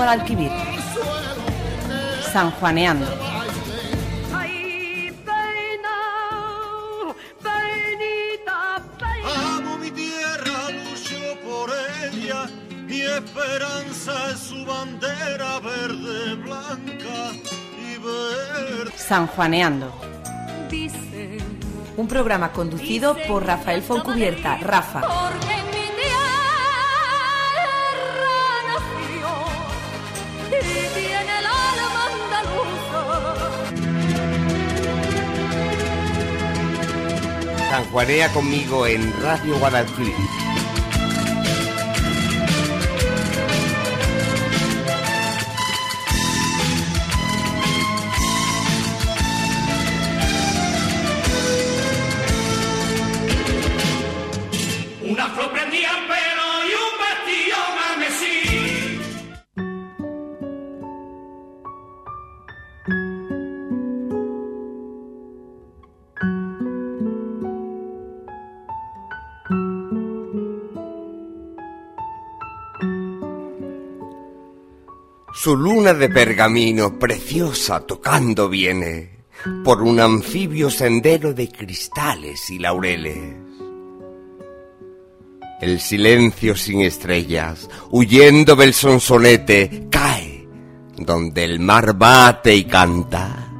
Guadalquivir. San Juaneando. Amo mi tierra, lucho por ella, mi esperanza es su bandera verde, blanca y verde. San Juaneando. Un programa conducido por Rafael Foncubierta, Rafa. Andaluza. Sanjuanea conmigo en Radio Guadalquivir. Su luna de pergamino preciosa tocando viene por un anfibio sendero de cristales y laureles. El silencio sin estrellas, huyendo del sonsonete, cae donde el mar bate y canta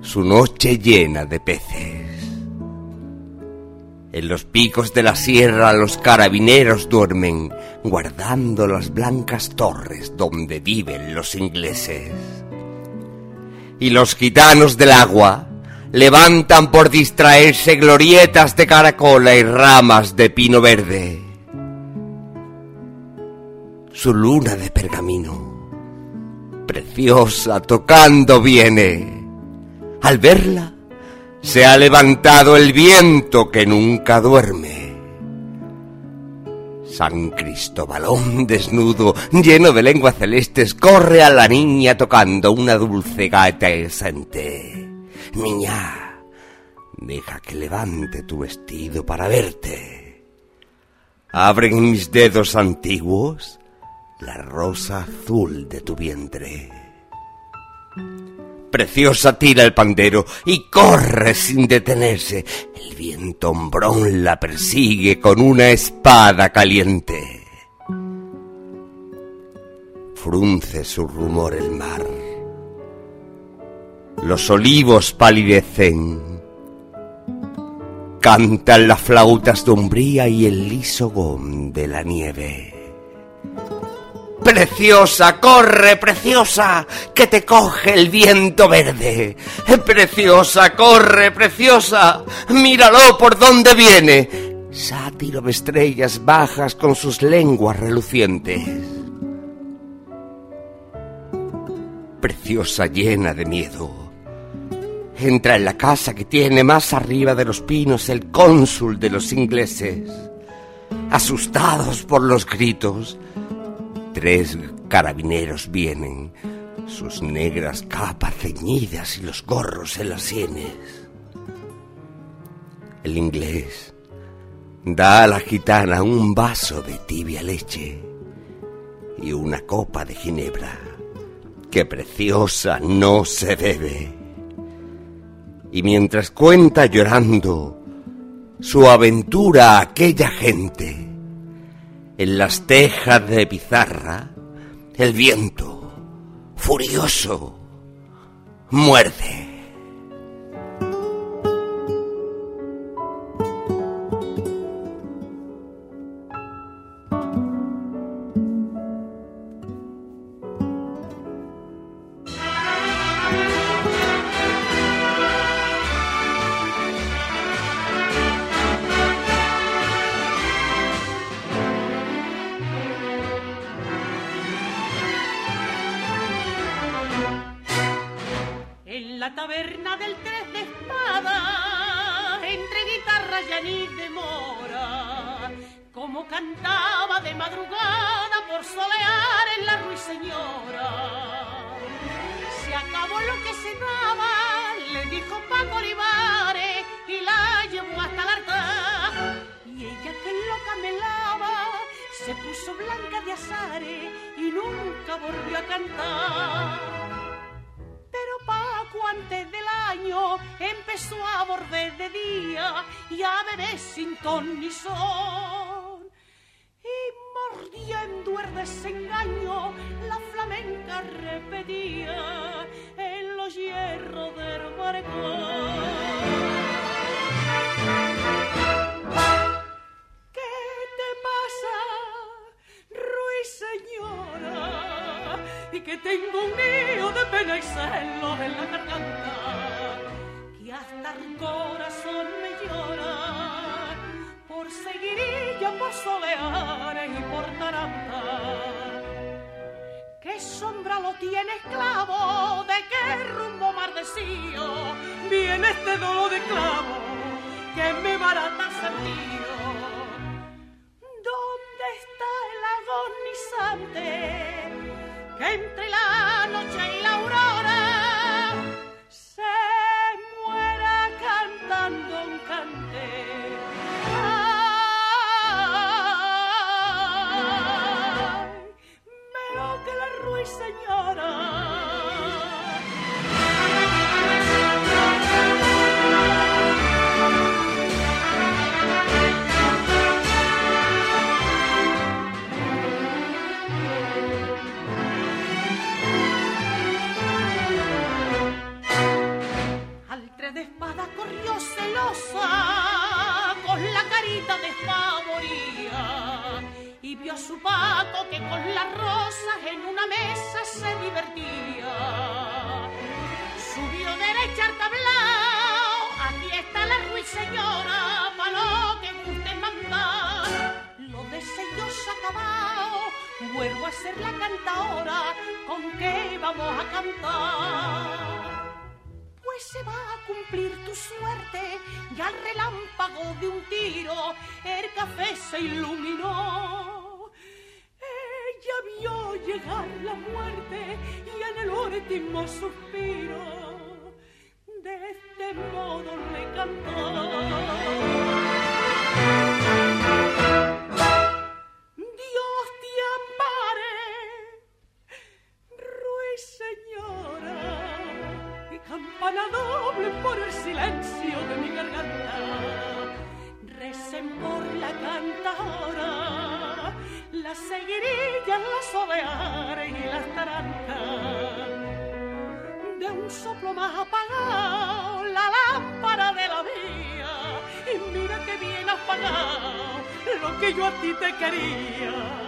su noche llena de peces. En los picos de la sierra los carabineros duermen, guardando las blancas torres donde viven los ingleses. Y los gitanos del agua levantan por distraerse glorietas de caracola y ramas de pino verde. Su luna de pergamino, preciosa, tocando viene. Al verla, se ha levantado el viento que nunca duerme. San Cristobalón desnudo, lleno de lenguas celestes, corre a la niña tocando una dulce gaita esente. Niña, deja que levante tu vestido para verte. Abren mis dedos antiguos la rosa azul de tu vientre. Preciosa tira el pandero y corre sin detenerse. El viento hombrón la persigue con una espada caliente. Frunce su rumor el mar. Los olivos palidecen. Cantan las flautas de umbría y el liso gom de la nieve. Preciosa, corre, preciosa, que te coge el viento verde. Preciosa, corre, preciosa, míralo por dónde viene. Sátiro de estrellas bajas con sus lenguas relucientes. Preciosa llena de miedo. Entra en la casa que tiene más arriba de los pinos el cónsul de los ingleses. Asustados por los gritos, Tres carabineros vienen, sus negras capas ceñidas y los gorros en las sienes. El inglés da a la gitana un vaso de tibia leche y una copa de ginebra que preciosa no se bebe. Y mientras cuenta llorando su aventura a aquella gente, en las tejas de pizarra, el viento, furioso, muerde. tiene esclavo, de qué rumbo mardecío viene este dolor de clavo que me barata sentir. último suspiro, de este modo le cantó. quería.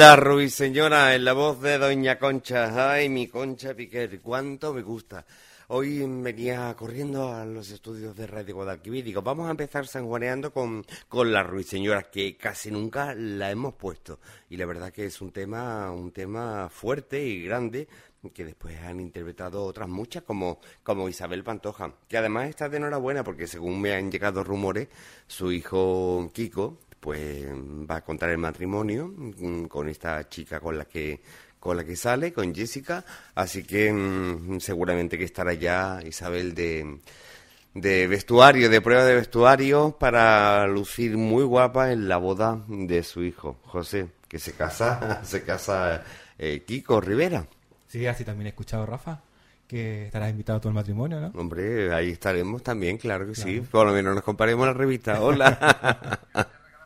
La ruiseñora en la voz de Doña Concha. Ay, mi Concha Piquer, cuánto me gusta. Hoy venía corriendo a los estudios de Radio Guadalquivir. Digo, vamos a empezar sanjuaneando con, con la ruiseñora, que casi nunca la hemos puesto. Y la verdad que es un tema, un tema fuerte y grande, que después han interpretado otras muchas, como, como Isabel Pantoja, que además está de enhorabuena porque según me han llegado rumores, su hijo Kiko pues va a contar el matrimonio mm, con esta chica con la que con la que sale, con Jessica, así que mm, seguramente que estará ya Isabel de, de vestuario, de prueba de vestuario para lucir muy guapa en la boda de su hijo, José, que se casa, se casa eh, Kiko Rivera. Sí, así también he escuchado, Rafa, que estarás invitado a tu matrimonio, ¿no? Hombre, ahí estaremos también, claro que sí. Por lo menos nos comparemos la revista. Hola.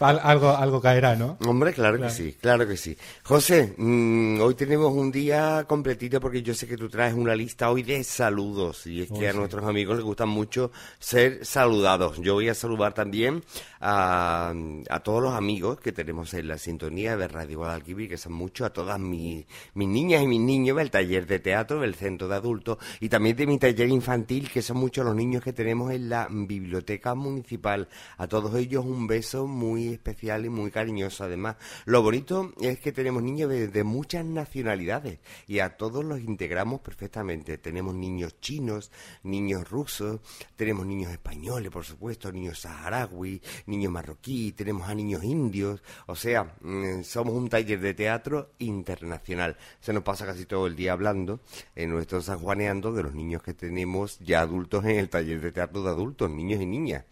Al- algo, algo caerá, ¿no? Hombre, claro, que sí, claro que sí. José, mm, hoy tenemos un día completito porque yo sé que tú traes una lista hoy de saludos y es que a nuestros amigos les gusta mucho ser saludados. Yo voy a saludar también a, a todos los amigos que tenemos en la sintonía de Radio Guadalquivir, que son muchos, a todas mis, mis niñas y mis niños del taller de teatro, del centro de adultos y también de mi taller infantil, que son muchos los niños que tenemos en la biblioteca municipal. A todos ellos un beso muy especial y muy cariñoso. Además, lo bonito es que tenemos niños de, muchas nacionalidades y a todos los integramos perfectamente. Tenemos niños chinos, niños rusos, tenemos niños españoles, por supuesto, niños saharaui, niños marroquí, tenemos a niños indios. O sea, mm, somos un taller de teatro internacional. Se nos pasa casi todo el día hablando en nuestro sanjuaneando de los niños que tenemos ya adultos en el taller de teatro de adultos, niños y niñas.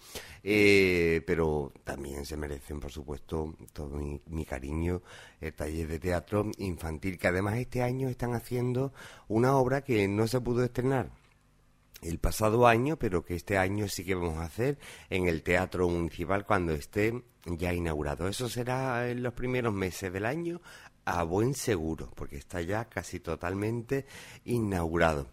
Eh, pero también se merecen, por supuesto, todo mi, mi cariño, el taller de teatro infantil, que además este año están haciendo una obra que no se pudo estrenar el pasado año, pero que este año sí que vamos a hacer en el Teatro Municipal cuando esté ya inaugurado. Eso será en los primeros meses del año a buen seguro, porque está ya casi totalmente inaugurado.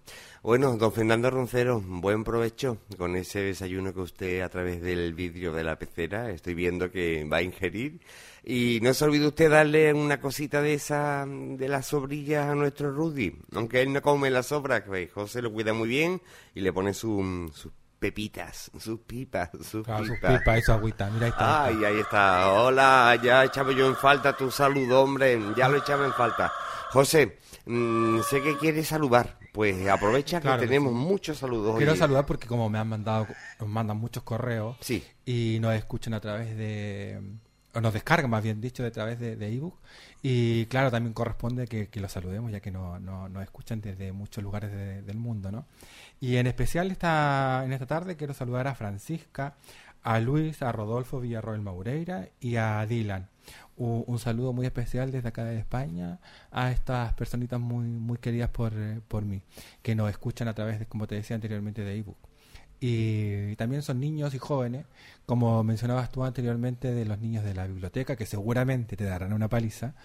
Bueno, don Fernando Roncero, buen provecho con ese desayuno que usted a través del vidrio de la pecera estoy viendo que va a ingerir. Y no se olvide usted darle una cosita de esa, de las sobrillas a nuestro Rudy, aunque él no come las sobras, José lo cuida muy bien y le pone su- sus pepitas, sus pipas, sus Claro, sus pipas. pipas y su agüita. Mira, ahí está. Ay, ahí está. Hola, ya echaba yo en falta tu saludo, hombre. Ya lo echaba en falta. José, mm, sé que quieres saludar. Pues aprovecha que Claro que tenemos sí. muchos saludos Quiero hoy. saludar porque como me han mandado, nos mandan muchos correos Sí. y nos escuchan a través de, o nos descargan más bien dicho, de través de, ebook. Y claro, también corresponde que, los saludemos ya que no- no- nos escuchan desde muchos lugares de- del mundo, ¿no? Y en especial esta, en esta tarde quiero saludar a Francisca, a Luis, a Rodolfo Villarroel Maureira y a Dylan. Un, un saludo muy especial desde acá de España a estas personitas muy, muy queridas por, eh, por mí, que nos escuchan a través, de, como te decía anteriormente, de ebook. Y también son niños y jóvenes, como mencionabas tú anteriormente, de los niños de la biblioteca, que seguramente te darán una paliza,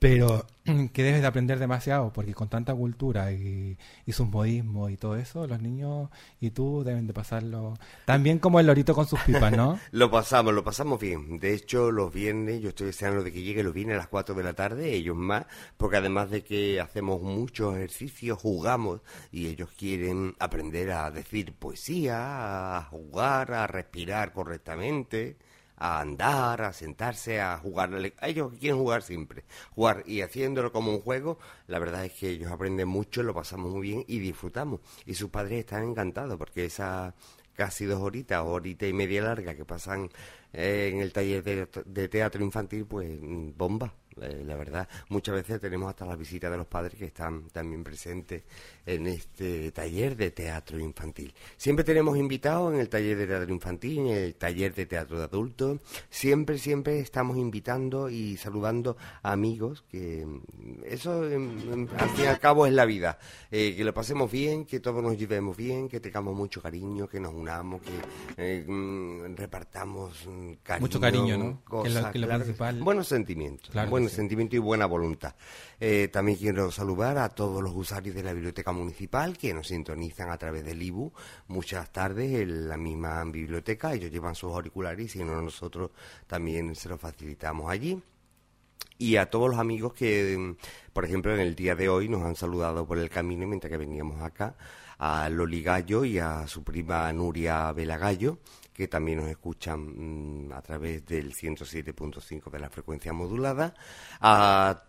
pero que debes de aprender demasiado, porque con tanta cultura y, y sus modismos y todo eso, los niños y tú deben de pasarlo también como el lorito con sus pipas, ¿no? Lo pasamos, lo pasamos bien. De hecho, los viernes, yo estoy deseando de que llegue los viernes a las 4 de la tarde, ellos más, porque además de que hacemos muchos ejercicios, jugamos, y ellos quieren aprender a decir poesía, a jugar, a respirar correctamente, a andar, a sentarse, a jugar. Ellos quieren jugar siempre, jugar y haciéndolo como un juego, la verdad es que ellos aprenden mucho, lo pasamos muy bien y disfrutamos. Y sus padres están encantados porque esa casi dos horitas, horita y media larga que pasan eh, en el taller de, teatro infantil, pues mm, bomba. Eh, la verdad, muchas veces tenemos hasta las visitas de los padres que están también presentes en este taller de teatro infantil. Siempre tenemos invitados en el taller de teatro infantil, en el taller de teatro de adultos. Siempre, siempre estamos invitando y saludando a amigos, que mm, eso em, em, al fin y al cabo es la vida. Eh, que lo pasemos bien, que todos nos llevemos bien, que tengamos mucho cariño, que nos unamos, que eh, mm, repartamos mm, cariño. Mucho cariño, ¿no? Que lo- que lo claro. principal. Buenos sentimientos, Claro que buenos sí. sentimientos y buena voluntad. Eh, también quiero saludar a todos los usuarios de la Biblioteca Municipal que nos sintonizan a través del IBU muchas tardes en la misma biblioteca. Ellos llevan sus auriculares y si no, nosotros también se los facilitamos allí. y a todos los amigos que, mm, por ejemplo, en el día de hoy nos han saludado por el camino mientras que veníamos acá, a Loli Gallo y a su prima Nuria Velagallo, que también nos escuchan mm, a través del 107.5 de la frecuencia modulada, a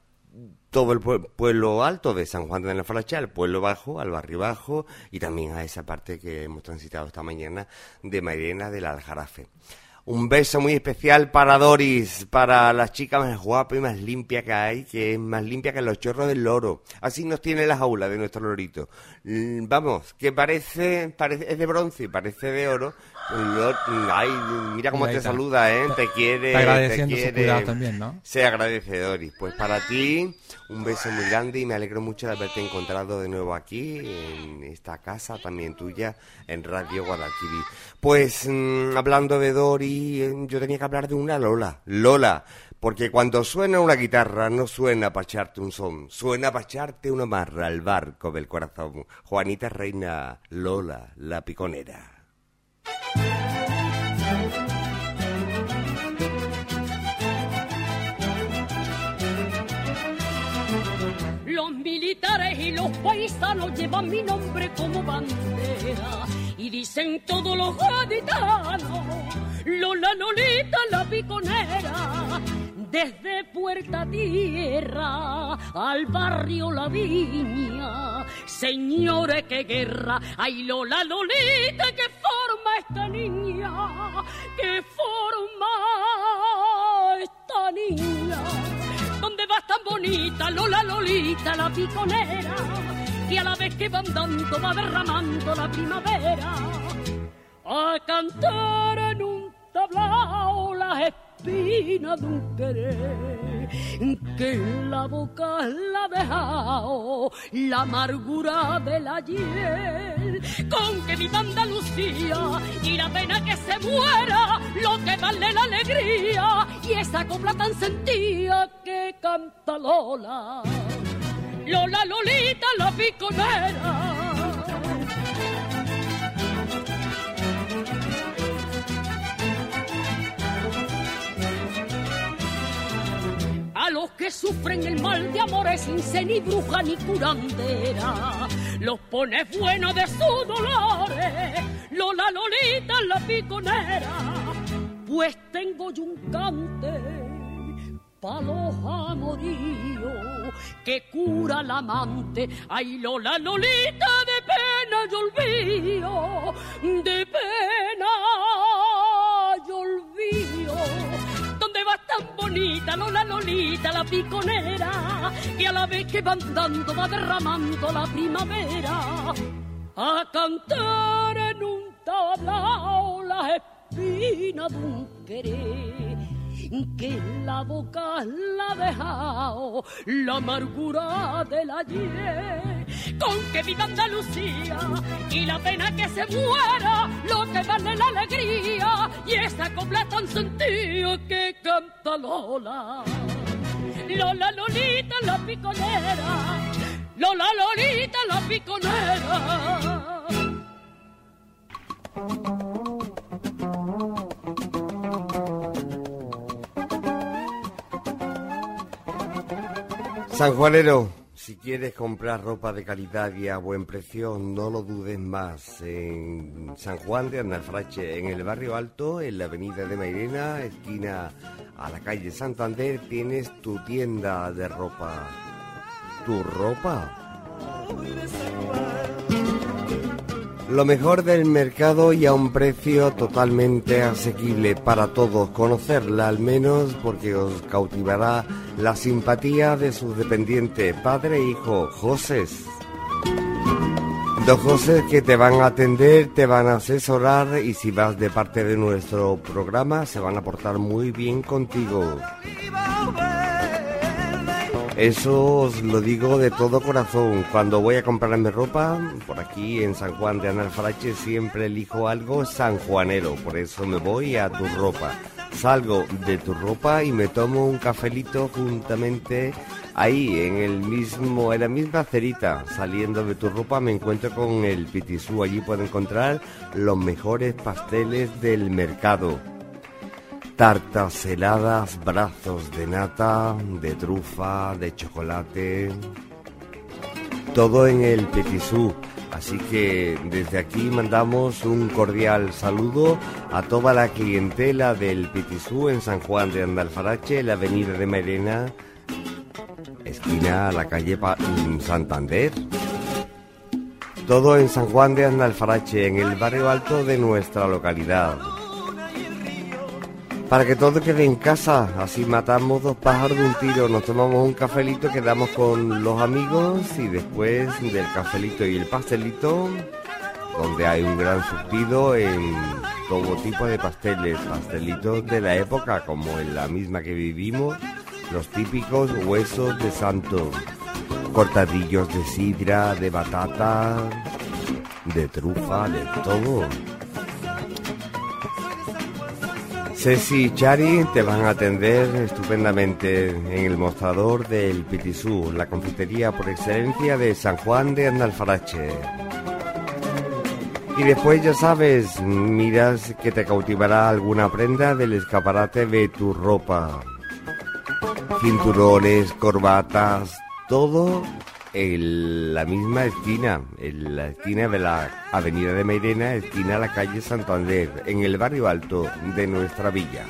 todo el pue- pueblo alto de San Juan de la Falacha, al pueblo bajo, al barrio bajo y también a esa parte que hemos transitado esta mañana de Mairena del Aljarafe. Un beso muy especial para Doris, para la chica más guapa y más limpia que hay, que es más limpia que los chorros del loro. Así nos tiene la jaula de nuestro lorito. Vamos, que parece, parece es de bronce, parece de oro. Ay, mira cómo te saluda, ¿eh? Te quiere, agradeciendo te su quiere. también, ¿no? Se agradece, Doris. Pues para ti, un beso muy grande y me alegro mucho de haberte encontrado de nuevo aquí, en esta casa también tuya, en Radio Guadalquivir. Pues mm, hablando de Doris, eh, yo tenía que hablar de una Lola. Lola. Porque cuando suena una guitarra no suena para echarte un son, suena para echarte una marra al barco del corazón. Juanita Reina, Lola, la piconera. Los paisanos llevan mi nombre como bandera y dicen todos los gaditanos, Lola Lolita la piconera, desde Puerta Tierra al barrio La Viña, señores qué guerra, ay Lola Lolita que forma esta niña, que forma esta niña. ¿Dónde vas tan bonita, Lola Lolita, la piconera? Y a la vez que van dando va derramando la primavera. A cantar en un tablao las espinas de un querer que en la boca la la amargura del ayer. Con que mi Andalucía y la pena que se muera, lo que vale la alegría y esa copla tan sentía que canta Lola. Lola Lolita la piconera. A los que sufren el mal de amores sin ser ni bruja ni curandera. Los pones buenos de sus dolores, Lola Lolita la piconera. Pues tengo yo un cante pa' los amoríos que cura al amante. Ay, Lola Lolita de pena y olvido, de pena tan bonita, Lola Lolita, la piconera? Que a la vez que van dando va derramando la primavera. A cantar en un tablao la espina de un querer que en la boca la ha la amargura del ayer. Con que viva Andalucía y la pena que se muera, lo que vale la alegría y esa copla tan sentida que canta Lola. Lola Lolita la piconera, Lola Lolita la piconera. San Juanero, si quieres comprar ropa de calidad y a buen precio, no lo dudes más. En San Juan de Andalfrache, en el barrio alto, en la avenida de Mairena, esquina a la calle Santander, tienes tu tienda de ropa. ¿Tu ropa? Lo mejor del mercado y a un precio totalmente asequible para todos. Conocerla al menos porque os cautivará la simpatía de sus dependientes, padre e hijo, Josés. Dos José que te van a atender, te van a asesorar y si vas de parte de nuestro programa se van a portar muy bien contigo. Eso os lo digo de todo corazón. Cuando voy a comprarme ropa, por aquí en San Juan de Analfarache siempre elijo algo sanjuanero. Por eso me voy a tu ropa. Salgo de tu ropa y me tomo un cafelito juntamente ahí, en el mismo, en la misma cerita. Saliendo de tu ropa me encuentro con el Pitisú. Allí puedo encontrar los mejores pasteles del mercado. Tartas heladas, brazos de nata, de trufa, de chocolate, todo en el Petisú. Así que desde aquí mandamos un cordial saludo a toda la clientela del Petisú en San Juan de Andalfarache, la avenida de Merena, esquina a la calle Santander. Todo en San Juan de Andalfarache, en el barrio alto de nuestra localidad. Para que todo quede en casa, así matamos dos pájaros de un tiro, nos tomamos un cafelito, quedamos con los amigos y después del cafelito y el pastelito, donde hay un gran surtido en todo tipo de pasteles, pastelitos de la época como en la misma que vivimos, los típicos huesos de santo, cortadillos de sidra, de batata, de trufa, de todo. Ceci y Chari te van a atender estupendamente en el mostrador del Pitisú, la confitería por excelencia de San Juan de Andalfarache. Y después ya sabes, miras que te cautivará alguna prenda del escaparate de tu ropa. Cinturones, corbatas, todo en la misma esquina, en la esquina de la avenida de Mairena, esquina de la calle Santander, en el barrio alto de nuestra villa.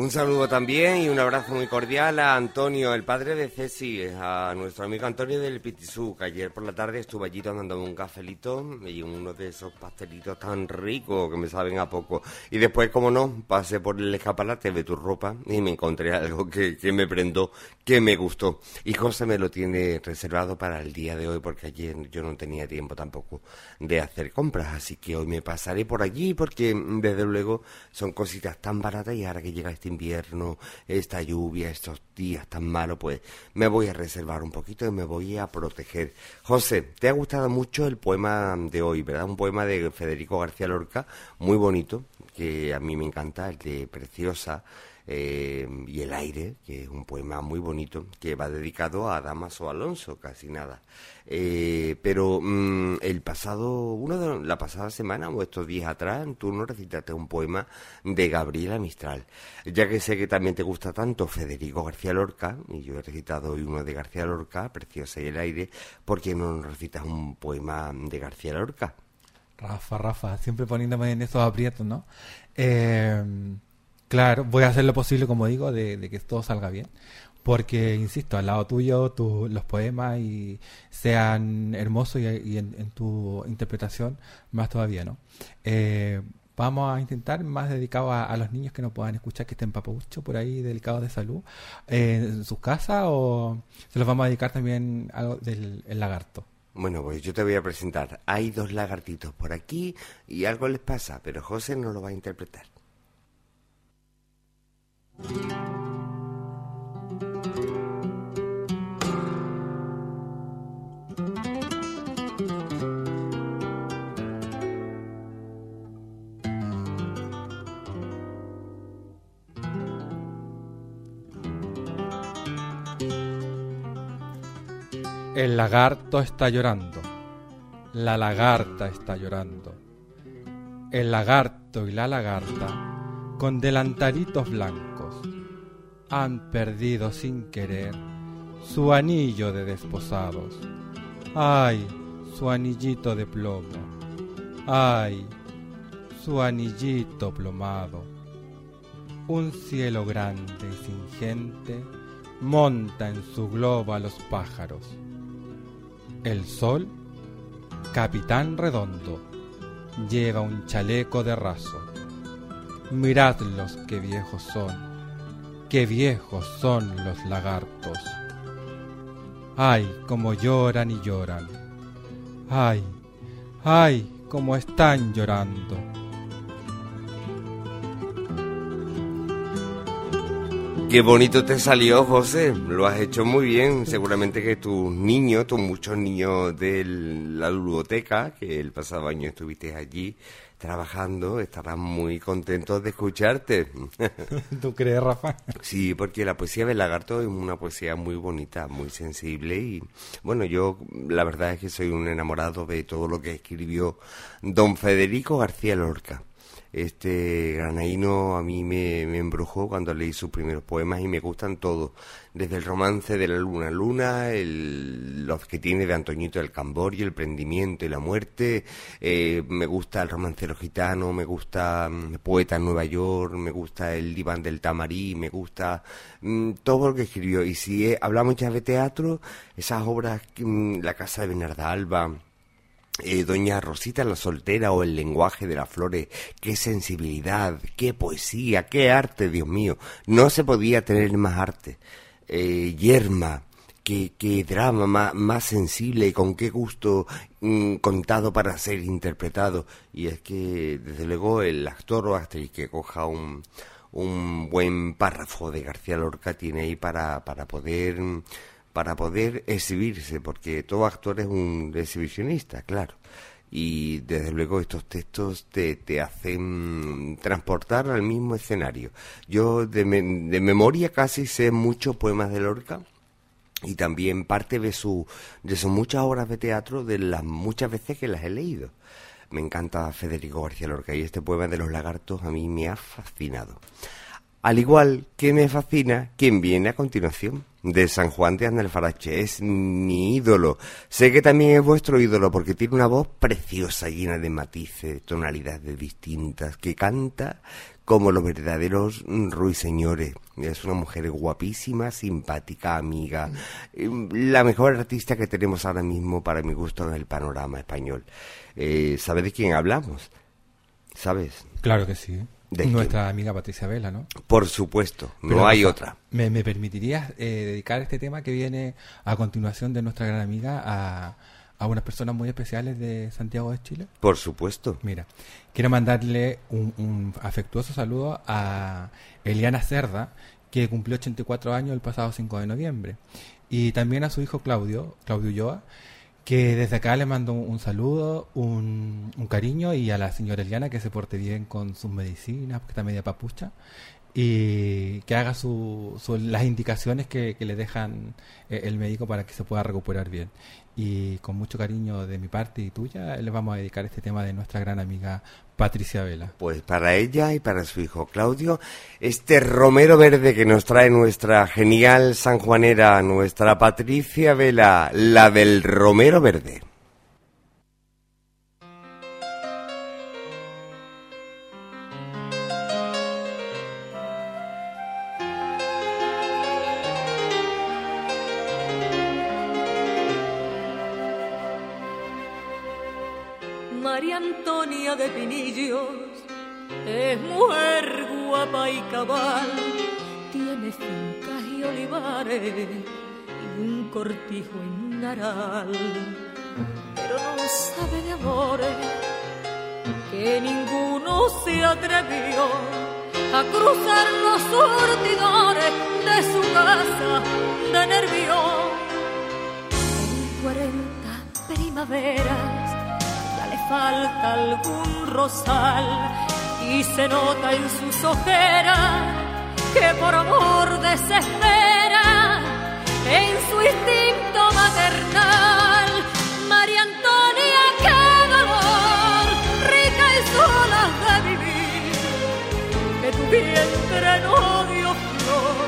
Un saludo también y un abrazo muy cordial a Antonio, el padre de Ceci, a nuestro amigo Antonio del Pitisú, que ayer por la tarde estuve allí tomándome un cafelito y uno de esos pastelitos tan ricos que me saben a poco. Y después, como no, pasé por el escaparate de tu ropa y me encontré algo que, que me prendó, que me gustó. Y José me lo tiene reservado para el día de hoy porque ayer yo no tenía tiempo tampoco de hacer compras, así que hoy me pasaré por allí porque desde luego son cositas tan baratas y ahora que llega este invierno, esta lluvia, estos días tan malos, pues me voy a reservar un poquito y me voy a proteger. José, te ha gustado mucho el poema de hoy, ¿verdad? Un poema de Federico García Lorca, muy bonito, que a mí me encanta, el de Preciosa. Eh, y el aire, que es un poema muy bonito, que va dedicado a Damaso Alonso, casi nada. Eh, pero mm, el pasado, uno de, la pasada semana o estos días atrás, tú no recitaste un poema de Gabriela Mistral. Ya que sé que también te gusta tanto Federico García Lorca, y yo he recitado hoy uno de García Lorca, Preciosa y el aire, ¿por qué no recitas un poema de García Lorca? Rafa, Rafa, siempre poniéndome en esos aprietos, ¿no? Eh, claro, voy a hacer lo posible, como digo, de, que todo salga bien. Porque, insisto, al lado tuyo tu, los poemas y sean hermosos y, en, tu interpretación más todavía, ¿no? Eh, vamos a intentar más dedicado a, los niños que no puedan escuchar, que estén papucho por ahí, delicados de salud, eh, en sus casas o se los vamos a dedicar también a algo del el lagarto. Bueno, pues yo te voy a presentar. Hay dos lagartitos por aquí y algo les pasa, pero José no lo va a interpretar. El lagarto está llorando. La lagarta está llorando. El lagarto y la lagarta, con delantaritos blancos, han perdido sin querer su anillo de desposados. ¡Ay! Su anillito de plomo. ¡Ay! Su anillito plomado. Un cielo grande y sin gente monta en su globo a los pájaros. El sol, capitán redondo, lleva un chaleco de raso. Miradlos qué viejos son, qué viejos son los lagartos. Ay, cómo lloran y lloran. Ay, ay, cómo están llorando. Qué bonito te salió, José. Lo has hecho muy bien. Seguramente que tus niños, tus muchos niños de la biblioteca, que el pasado año estuviste allí trabajando, estarán muy contentos de escucharte. ¿Tú crees, Rafa? Sí, porque la poesía de Lagarto es una poesía muy bonita, muy sensible y bueno, yo la verdad es que soy un enamorado de todo lo que escribió don Federico García Lorca. Este granaíno a mí me, embrujó cuando leí sus primeros poemas y me gustan todos, desde el romance de la luna luna, el, los que tiene de Antoñito del Camborio, el prendimiento y la muerte, eh, me gusta el romancero gitano, me gusta mm, Poeta en Nueva York, me gusta el diván del tamarí, me gusta mm, todo lo que escribió. Y si hablamos ya de teatro, esas obras, mm, La casa de Bernarda Alba, eh, doña Rosita la soltera o el lenguaje de las flores, qué sensibilidad, qué poesía, qué arte, Dios mío, no se podía tener más arte. Eh, yerma, qué, qué drama más, más, sensible y con qué gusto mm, contado para ser interpretado. Y es que, desde luego, el actor o actriz que coja un, un buen párrafo de García Lorca tiene ahí para poder para poder exhibirse, porque todo actor es un exhibicionista, claro. Y desde luego estos textos te, te hacen transportar al mismo escenario. Yo de, memoria casi sé muchos poemas de Lorca y también parte de, su, de sus muchas obras de teatro, de las muchas veces que las he leído. Me encanta Federico García Lorca y este poema de los lagartos a mí me ha fascinado. Al igual que me fascina quien viene a continuación, de San Juan de Andalfarache. Es mi ídolo. Sé que también es vuestro ídolo porque tiene una voz preciosa, llena de matices, tonalidades distintas, que canta como los verdaderos ruiseñores. Es una mujer guapísima, simpática, amiga, la mejor artista que tenemos ahora mismo para mi gusto en el panorama español. Eh, ¿Sabes de quién hablamos? ¿Sabes? Claro que sí. Nuestra amiga Patricia Vela, ¿no? Por supuesto, no hay otra. ¿Me, me permitirías eh, dedicar este tema que viene a continuación de nuestra gran amiga a, a unas personas muy especiales de Santiago de Chile? Por supuesto. Mira, quiero mandarle un, un afectuoso saludo a Eliana Cerda, que cumplió 84 años el pasado 5 de noviembre. Y también a su hijo Claudio, Claudio Ulloa, que desde acá le mando un, saludo, un, cariño y a la señora Eliana que se porte bien con sus medicinas, porque está media papucha, y que haga su, las indicaciones que, le dejan eh, el médico para que se pueda recuperar bien. Y con mucho cariño de mi parte y tuya, le vamos a dedicar este tema de nuestra gran amiga Patricia Vela. Pues para ella y para su hijo Claudio, este romero verde que nos trae nuestra genial sanjuanera, nuestra Patricia Vela, la del romero verde. Se nota en sus ojeras que por amor desespera en su instinto maternal. María Antonia, qué dolor, rica y sola de vivir, que tu vientre no dio flor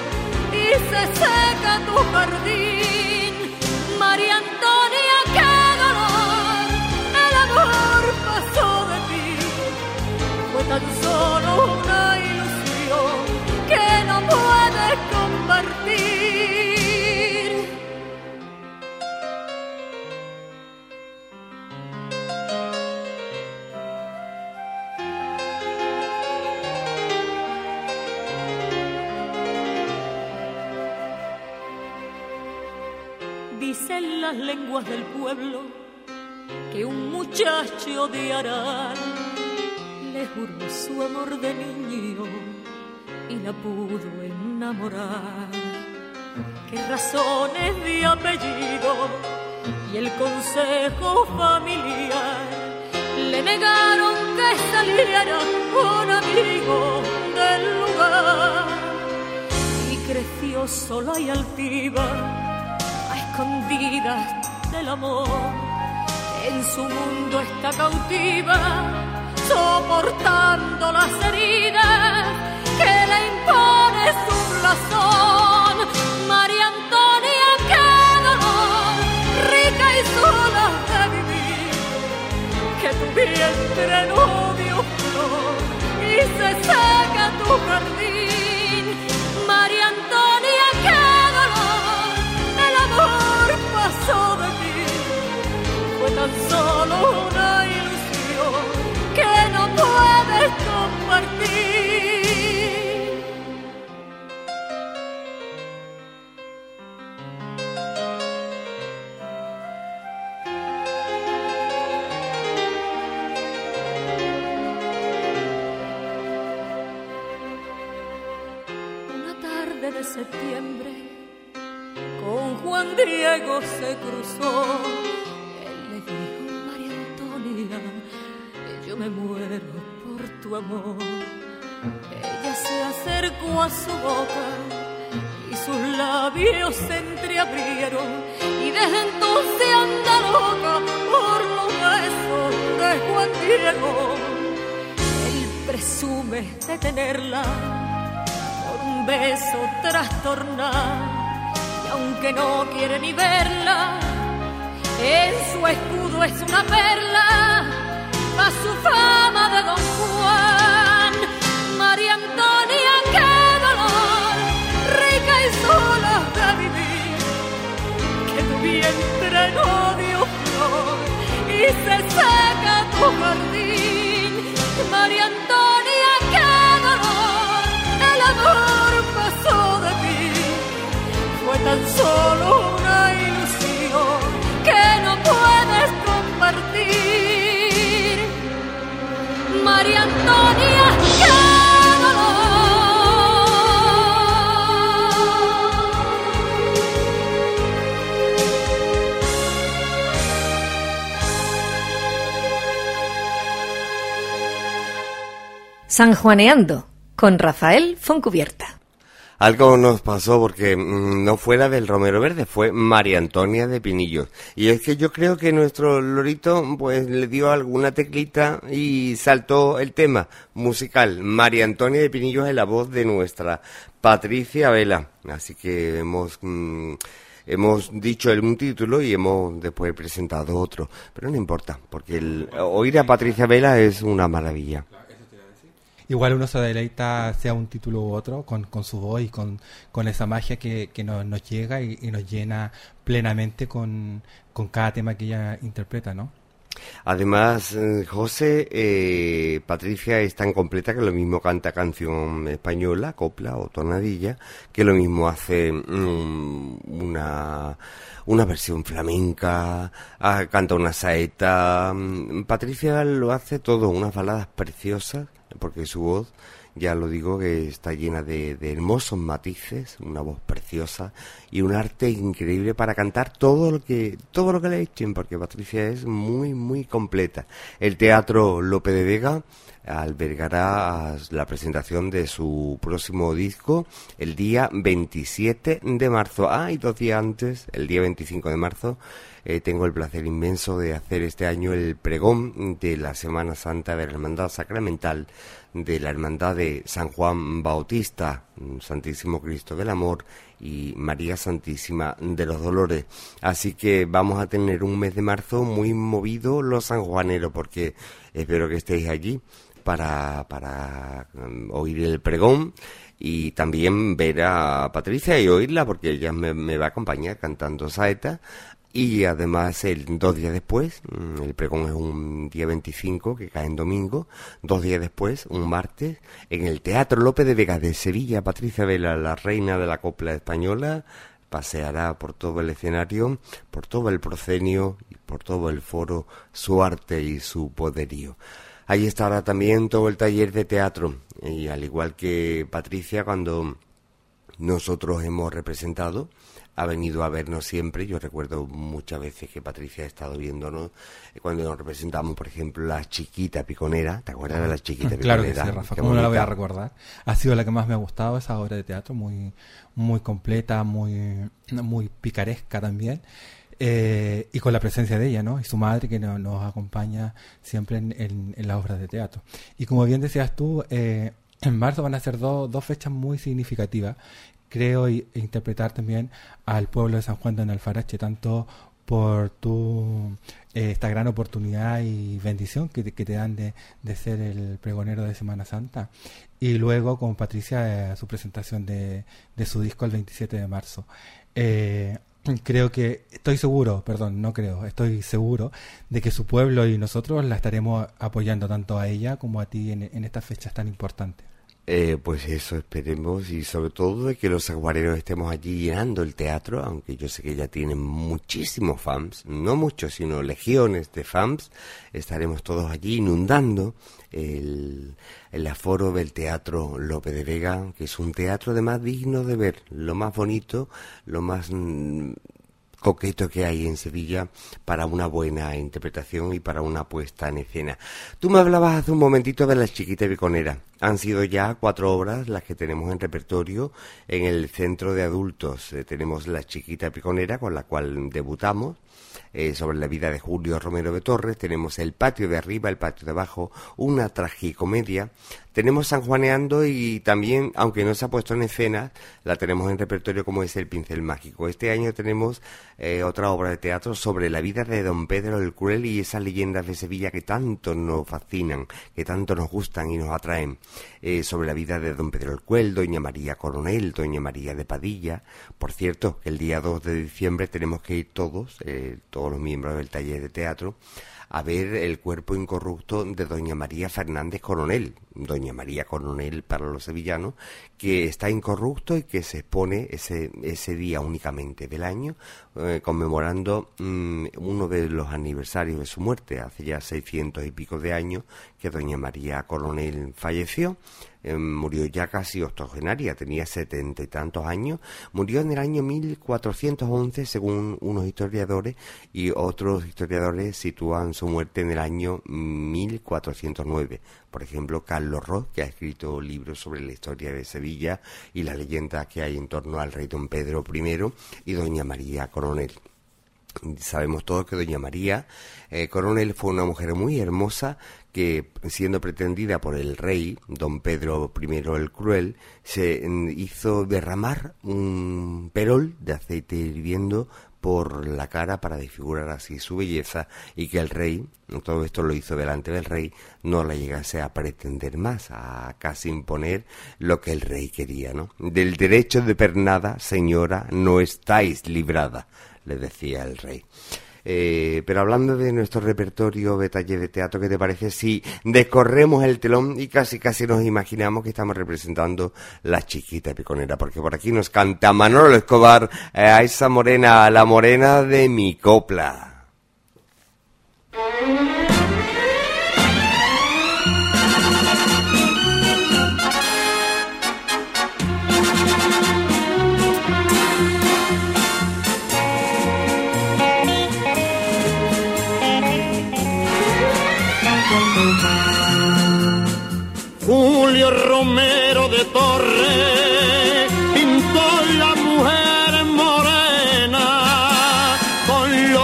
y se seca tu jardín. Tan solo una ilusión que no puedes compartir. Dicen las lenguas del pueblo que un muchacho juró su amor de niño y la pudo enamorar. Qué razones de apellido y el consejo familiar le negaron que saliera un amigo del lugar y creció sola y altiva a escondidas del amor. En su mundo está cautiva soportando las heridas que le impone su blasón. María Antonia, qué dolor, rica y sola de vivir, que tu vientre no dio flor y se seca tu jardín. María Antonia, qué dolor, el amor pasó de ti, fue tan solo con Juan Diego se cruzó. Él le dijo, María Antonia, yo me muero por tu amor. Ella se acercó a su boca y sus labios se entreabrieron y desde entonces anda loca por los besos de Juan Diego. Él presume de tenerla beso trastornar y aunque no quiere ni verla, en su escudo es una perla a su fama de Don Juan. María Antonia, qué dolor, rica y sola de vivir, que tu vientre no dio flor y se seca tu jardín. María Antonia, tan solo una ilusión que no puedes compartir. María Antonia, Sanjuaneando con Rafael Foncubierta. Algo nos pasó porque mm, no fuera del Romero Verde, fue María Antonia de Pinillos. Y es que yo creo que nuestro lorito pues le dio alguna teclita y saltó el tema musical. María Antonia de Pinillos es la voz de nuestra Patricia Vela. Así que hemos... Mm, hemos dicho un título y hemos después presentado otro, pero no importa, porque el, oír a Patricia Vela es una maravilla. Igual uno se deleita, sea un título u otro, con, con su voz y con, con esa magia que, que nos, nos llega y, nos llena plenamente con, con cada tema que ella interpreta, ¿no? Además, eh, José, eh, Patricia es tan completa que lo mismo canta canción española, copla o tonadilla, que lo mismo hace mm, una, una versión flamenca, ah, canta una saeta. Mm, Patricia lo hace todo, unas baladas preciosas porque su voz, ya lo digo, que está llena de, hermosos matices, una voz preciosa y un arte increíble para cantar todo lo que todo lo que le echen, porque Patricia es muy muy completa. El Teatro Lope de Vega albergará la presentación de su próximo disco el día 27 de marzo. Ah, y dos días antes, el día 25 de marzo, eh, tengo el placer inmenso de hacer este año el pregón de la Semana Santa de la Hermandad Sacramental de la Hermandad de San Juan Bautista, Santísimo Cristo del Amor y María Santísima de los Dolores. Así que vamos a tener un mes de marzo muy movido los sanjuaneros porque espero que estéis allí para, para um, oír el pregón y también ver a Patricia y oírla porque ella me, me va a acompañar cantando saeta y además, el, dos días después, mm, el pregón es un día 25, que cae en domingo, dos días después, un martes, en el Teatro López de Vega de Sevilla, Patricia Vela, la reina de la copla española, paseará por todo el escenario, por todo el proscenio y por todo el foro su arte y su poderío. Ahí estará también todo el taller de teatro. Y al igual que Patricia, cuando nosotros hemos representado, ha venido a vernos siempre. Yo recuerdo muchas veces que Patricia ha estado viéndonos eh, cuando nos representamos, por ejemplo, la chiquita piconera. ¿Te acuerdas de la chiquita Claro piconera? que sí, Rafa, ¿cómo no la voy a recordar? Ha sido la que más me ha gustado esa obra de teatro, muy, muy completa, muy, muy picaresca también. Eh, y con la presencia de ella, ¿no? Y su madre que no- nos acompaña siempre en, en- en las obras de teatro. Y como bien decías tú, eh, en marzo van a ser dos dos fechas muy significativas. Creo y, e interpretar también al pueblo de San Juan de Alfarache, tanto por tu eh, esta gran oportunidad y bendición que te, dan de, de ser el pregonero de Semana Santa y luego con Patricia eh, su presentación de, de su disco el 27 de marzo. Eh, creo que, estoy seguro, perdón, no creo, estoy seguro de que su pueblo y nosotros la estaremos apoyando tanto a ella como a ti en estas fechas tan importantes. Eh, pues eso esperemos y sobre todo de que los aguareros estemos allí llenando el teatro, aunque yo sé que ya tienen muchísimos fans, no muchos, sino legiones de fans, estaremos todos allí inundando el, el aforo del Teatro Lope de Vega, que es un teatro de más digno de ver, lo más bonito, lo más mm, coqueto que hay en Sevilla para una buena interpretación y para una puesta en escena. Tú me hablabas hace un momentito de las chiquitas biconeras. Han sido ya cuatro obras las que tenemos en repertorio en el centro de adultos. Eh, tenemos La chiquita piconera con la cual debutamos. eh, sobre la vida de Julio Romero de Torres, tenemos El patio de arriba, El patio de abajo, una tragicomedia, tenemos San Juaneando y también, aunque no se ha puesto en escena, la tenemos en repertorio como es El pincel mágico. Este año tenemos eh, otra obra de teatro sobre la vida de Don Pedro el Cruel y esas leyendas de Sevilla que tanto nos fascinan, que tanto nos gustan y nos atraen. Eh, sobre la vida de Don Pedro el Cruel, Doña María Coronel, Doña María de Padilla. Por cierto, el día 2 de diciembre tenemos que ir todos, eh, todos los miembros del taller de teatro, a ver el cuerpo incorrupto de Doña María Fernández Coronel, Doña María Coronel para los sevillanos, que está incorrupto y que se expone ese, ese día únicamente del año, eh, conmemorando mm, uno de los aniversarios de su muerte, hace ya 600 y pico de años que Doña María Coronel falleció. Eh, murió ya casi octogenaria, tenía setenta y tantos años, murió en el año 1411 según unos historiadores y otros historiadores sitúan su muerte en el año 1409. Por ejemplo, Carlos Ross, que ha escrito libros sobre la historia de Sevilla y las leyendas que hay en torno al rey don Pedro I y doña María Coronel. Sabemos todos que doña María eh, Coronel fue una mujer muy hermosa que, siendo pretendida por el rey, don Pedro I el Cruel, se mm, hizo derramar un perol de aceite hirviendo por la cara para desfigurar así su belleza y que el rey, todo esto lo hizo delante del rey, no la llegase a pretender más, a casi imponer lo que el rey quería, ¿no? Del derecho de pernada, señora, no estáis librada, le decía el rey. Eh, pero hablando de nuestro repertorio de de teatro, ¿qué te parece si descorremos el telón y casi casi nos imaginamos que estamos representando la chiquita piconera? Porque por aquí nos canta Manolo Escobar eh, a esa morena, a la morena de mi copla.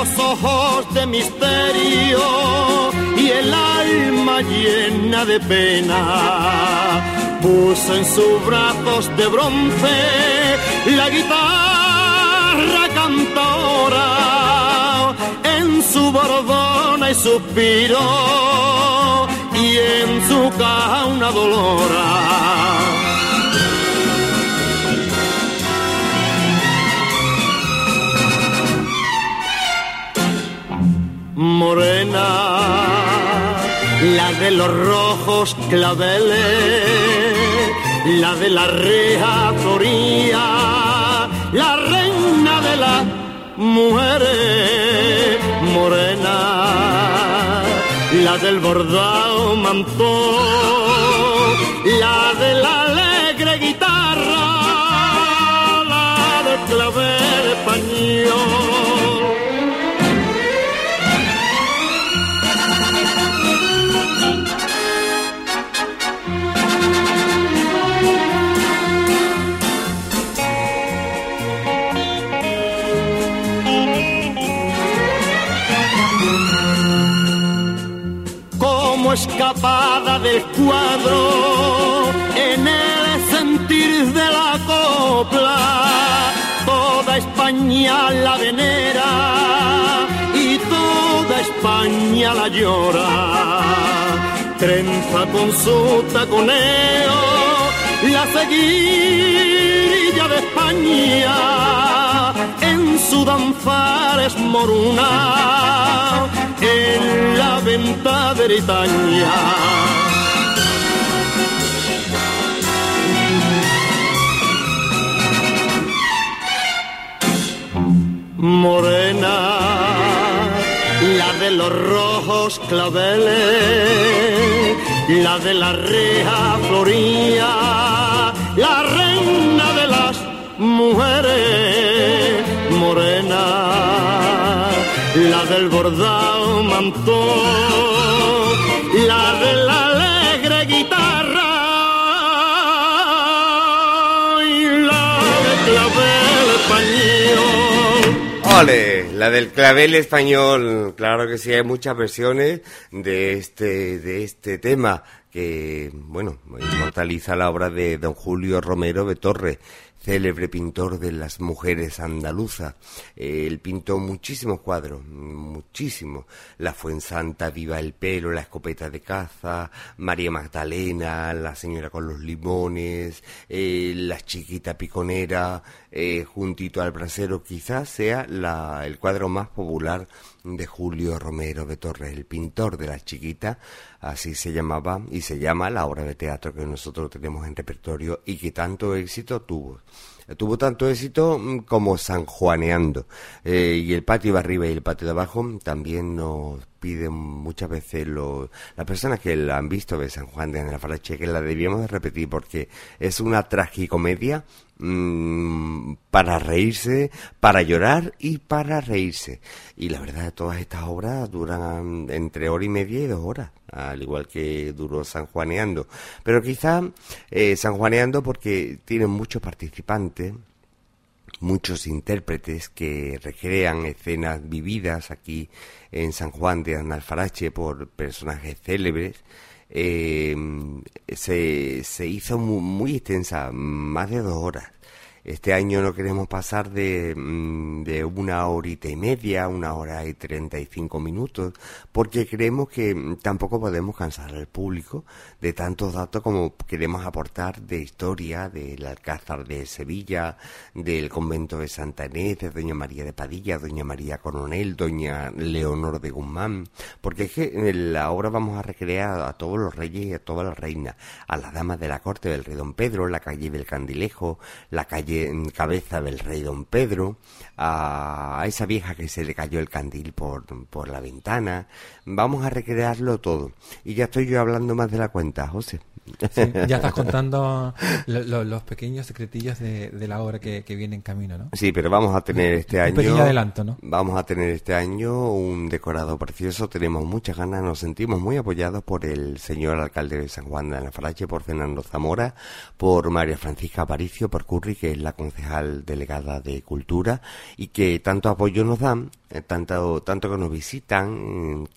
Los ojos de misterio y el alma llena de pena. Puso en sus brazos de bronce la guitarra cantora en su bordona y suspiro y en su caja una dolora. Morena, la de los rojos claveles, la de la reja toría, la reina de las mujeres, morena la del bordado mantón, la de la escapada del cuadro en el sentir de la copla. Toda España la venera y toda España la llora. Trenza con su taconeo la seguilla de España en su danzar es moruna en la venta de Bretaña. Morena, la de los rojos claveles, la de la reja floría, la reina de las mujeres, morena, la del bordado mantón, la de la alegre guitarra y la de clavel español. ¡Ole! La del clavel español. Claro que sí, hay muchas versiones de este, de este tema que, bueno, inmortaliza la obra de don Julio Romero de Torre, célebre pintor de las mujeres andaluzas. Él pintó muchísimos cuadros, muchísimos. La Fuensanta, Viva el Pelo, La Escopeta de Caza, María Magdalena, La Señora con los Limones, eh, La Chiquita Piconera, eh, juntito al brasero, quizás sea la, el cuadro más popular de Julio Romero de Torres, el pintor de la chiquita, así se llamaba y se llama la obra de teatro que nosotros tenemos en repertorio y que tanto éxito tuvo. Tuvo tanto éxito mm, como San Juaneando. Eh, y el patio de arriba y el patio de abajo también nos piden muchas veces lo, las personas que la han visto de San Juan de Anafarache que la debíamos de repetir porque es una tragicomedia mm, para reírse, para llorar y para reírse. Y la verdad, todas estas obras duran entre hora y media y dos horas, al igual que duró San Juaneando. Pero quizá eh, San Juaneando porque tiene muchos participantes, muchos intérpretes que recrean escenas vividas aquí en San Juan de Analfarache por personajes célebres. Eh, se, se hizo muy, muy extensa, más de dos horas. Este año no queremos pasar de, mm, de, una horita y media, una hora y treinta y cinco minutos, porque creemos que mm, tampoco podemos cansar al público de tantos datos como queremos aportar de historia del Alcázar de Sevilla, del convento de Santa Inés, de Doña María de Padilla, Doña María Coronel, Doña Leonor de Guzmán, porque es que en la obra vamos a recrear a todos los reyes y a todas las reinas, a las damas de la corte del rey Don Pedro, la calle del Candilejo, la calle en cabeza del rey don Pedro, a, esa vieja que se le cayó el candil por, por la ventana. Vamos a recrearlo todo. Y ya estoy yo hablando más de la cuenta, José. Sí, ya estás contando lo- lo- los pequeños secretillos de, de la obra que, que viene en camino, ¿no? Sí, pero vamos a tener este Un año. pequeño adelanto, ¿no? Vamos a tener este año un decorado precioso. Tenemos muchas ganas, nos sentimos muy apoyados por el señor alcalde de San Juan de Anafarache, por Fernando Zamora, por María Francisca Aparicio, por Curry, que es la concejal delegada de Cultura, y que tanto apoyo nos dan, eh, tanto, tanto que nos visitan,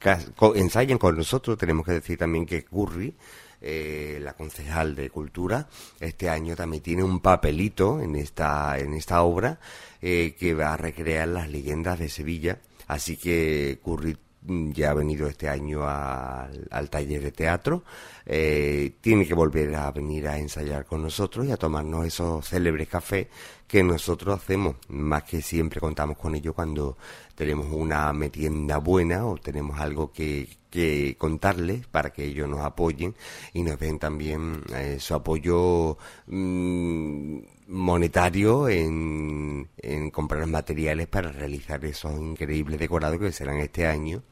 ensayan con nosotros. Tenemos que decir también que Curry eh, la concejal de cultura este año también tiene un papelito en esta en esta obra eh, que va a recrear las leyendas de Sevilla así que Curry ya ha venido este año al, al taller de teatro eh, tiene que volver a venir a ensayar con nosotros y a tomarnos esos célebres cafés que nosotros hacemos. Más que siempre contamos con ello cuando tenemos una metienda buena o tenemos algo que, que contarles para que ellos nos apoyen y nos den también eh, su apoyo mm, monetario en, en comprar materiales para realizar esos increíbles decorados que serán este año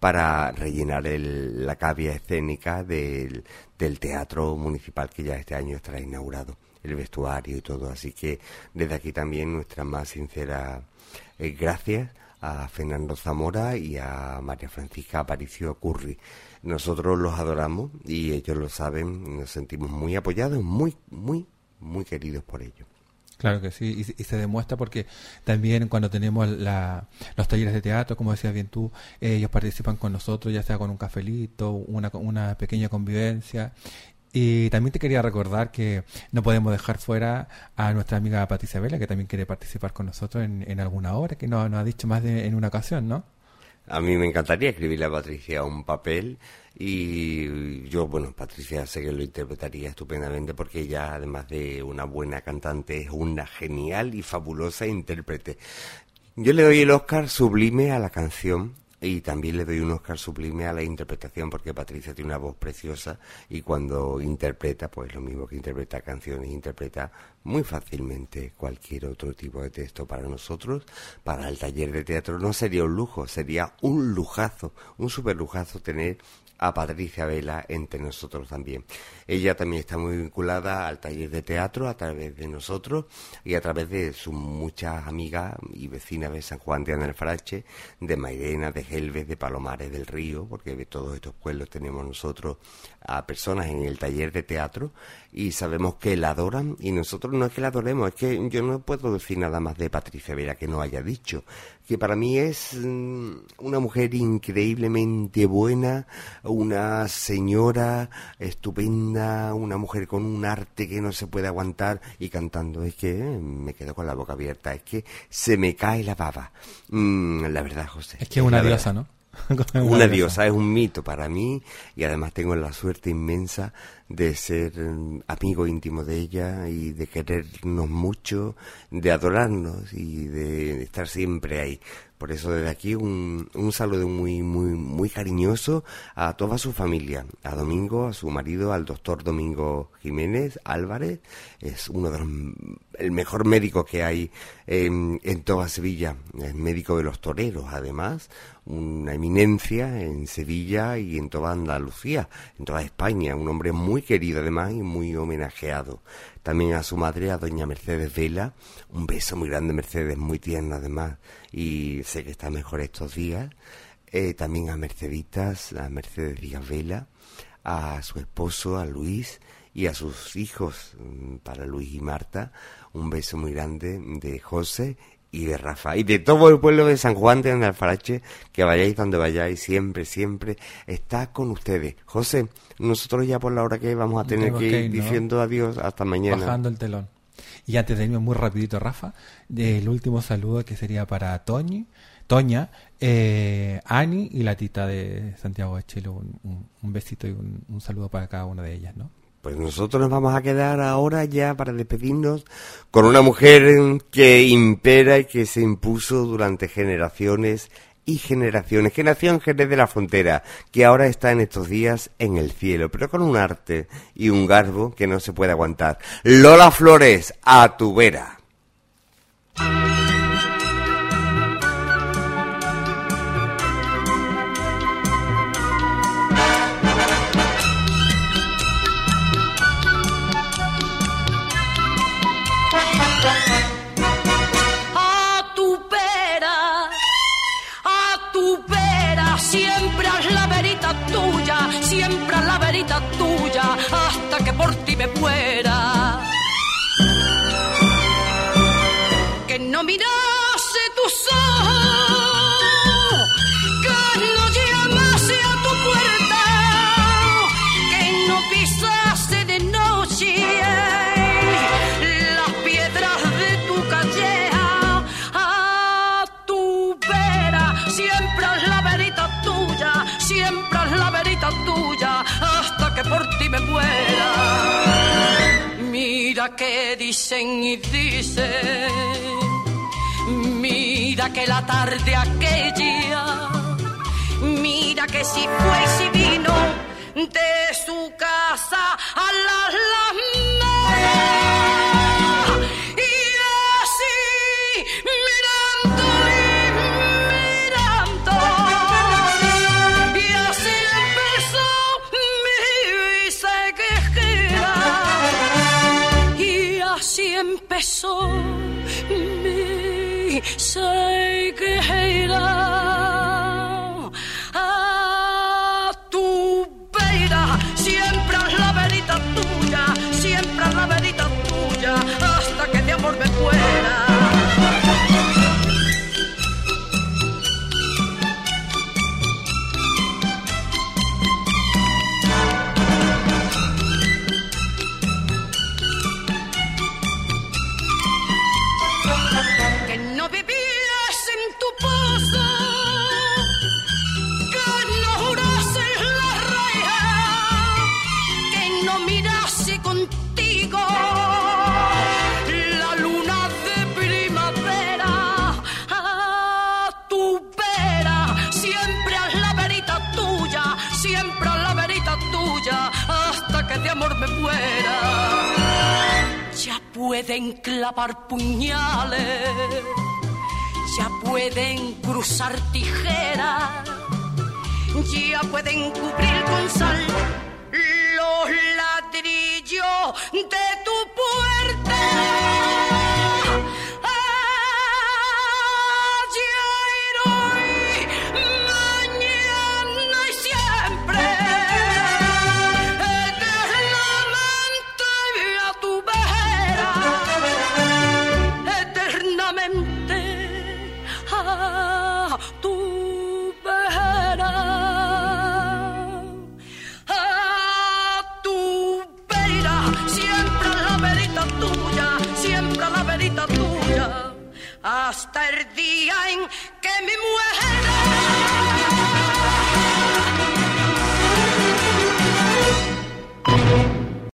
para rellenar el- la cavia escénica del, del teatro municipal que ya este año estará inaugurado, el vestuario y todo. Así que desde aquí también nuestra más sincera eh, gracias a Fernando Zamora y a María Francisca Aparicio Curri. Nosotros los adoramos y ellos lo saben, nos sentimos muy apoyados, muy, muy, muy queridos por ellos. Claro que sí, y, se- demuestra porque también cuando tenemos la, los talleres de teatro, como decías bien tú, ellos participan con nosotros, ya sea con un cafelito, una, una pequeña convivencia. Y también te quería recordar que no podemos dejar fuera a nuestra amiga Patricia Vela, que también quiere participar con nosotros en, en alguna obra, que nos, nos ha dicho más de en una ocasión, ¿no? A mí me encantaría escribirle a Patricia un papel y yo, bueno, Patricia sé que lo interpretaría estupendamente porque ella, además de una buena cantante, es una genial y fabulosa intérprete. Yo le doy el Oscar sublime a la canción y también le doy un Oscar sublime a la interpretación porque Patricia tiene una voz preciosa y cuando interpreta, pues lo mismo que interpreta canciones, interpreta muy fácilmente cualquier otro tipo de texto para nosotros. Para el taller de teatro no sería un lujo, sería un lujazo, un super lujazo tener a Patricia Vela entre nosotros también. Ella también está muy vinculada al taller de teatro a través de nosotros y a través de sus muchas amigas y vecinas de San Juan de Analfarache, de Mairena, de Gelves, de Palomares del Río, porque de todos estos pueblos tenemos nosotros a personas en el taller de teatro y sabemos que la adoran y nosotros no es que la adoremos, es que yo no puedo decir nada más de Patricia Vela que no haya dicho, que para mí es mm, una mujer increíblemente buena, una señora estupenda, una mujer con un arte que no se puede aguantar y cantando es que me quedo con la boca abierta, es que se me cae la baba. Mm, la verdad, José. Es que es una diosa. ¿no? Una diosa es un mito para mí y además tengo la suerte inmensa de ser mm, amigo íntimo de ella y de querernos mucho, de adorarnos y de estar siempre ahí. Por eso desde aquí un, un saludo muy, muy, muy cariñoso a toda su familia, a Domingo, a su marido, al doctor Domingo Jiménez Álvarez, es uno de los, el mejor médico que hay en, en toda Sevilla, es médico de los toreros además, una eminencia en Sevilla y en toda Andalucía, en toda España, un hombre muy querido además y muy homenajeado. También a su madre, a doña Mercedes Vela, un beso muy grande Mercedes, muy tierna además, y sé que está mejor estos días. Eh, también a Merceditas, a Mercedes Díaz Vela, a su esposo, a Luis, y a sus hijos, mm, para Luis y Marta, un beso muy grande de José y de Rafa y de todo el pueblo de San Juan de Alfarache, que vayáis donde vayáis, siempre, siempre está con ustedes. José, nosotros ya por la hora que vamos a tener que ir diciendo adiós hasta mañana. Bajando el telón. Y antes de irme muy rapidito, Rafa, el último saludo que sería para Toñi, Toña, eh, Ani y la tita de Santiago de Chile. Un, un- un besito y un, un saludo para cada una de ellas, ¿no? Pues nosotros nos vamos a quedar ahora ya para despedirnos con una mujer que impera y que se impuso durante generaciones y generaciones, que nació en de la Frontera, que ahora está en estos días en el cielo, pero con un arte y un garbo que no se puede aguantar. Lola Flores, a tu vera. A tu vera, a tu vera, siempre haz la verita tuya, siempre haz la verita tuya, hasta que por ti me muera. Que dicen y dicen. Mira que la tarde aquella mira que si fue y si vino de su casa a las lamas soul me say que. clavar puñales, ya pueden cruzar tijeras, ya pueden cubrir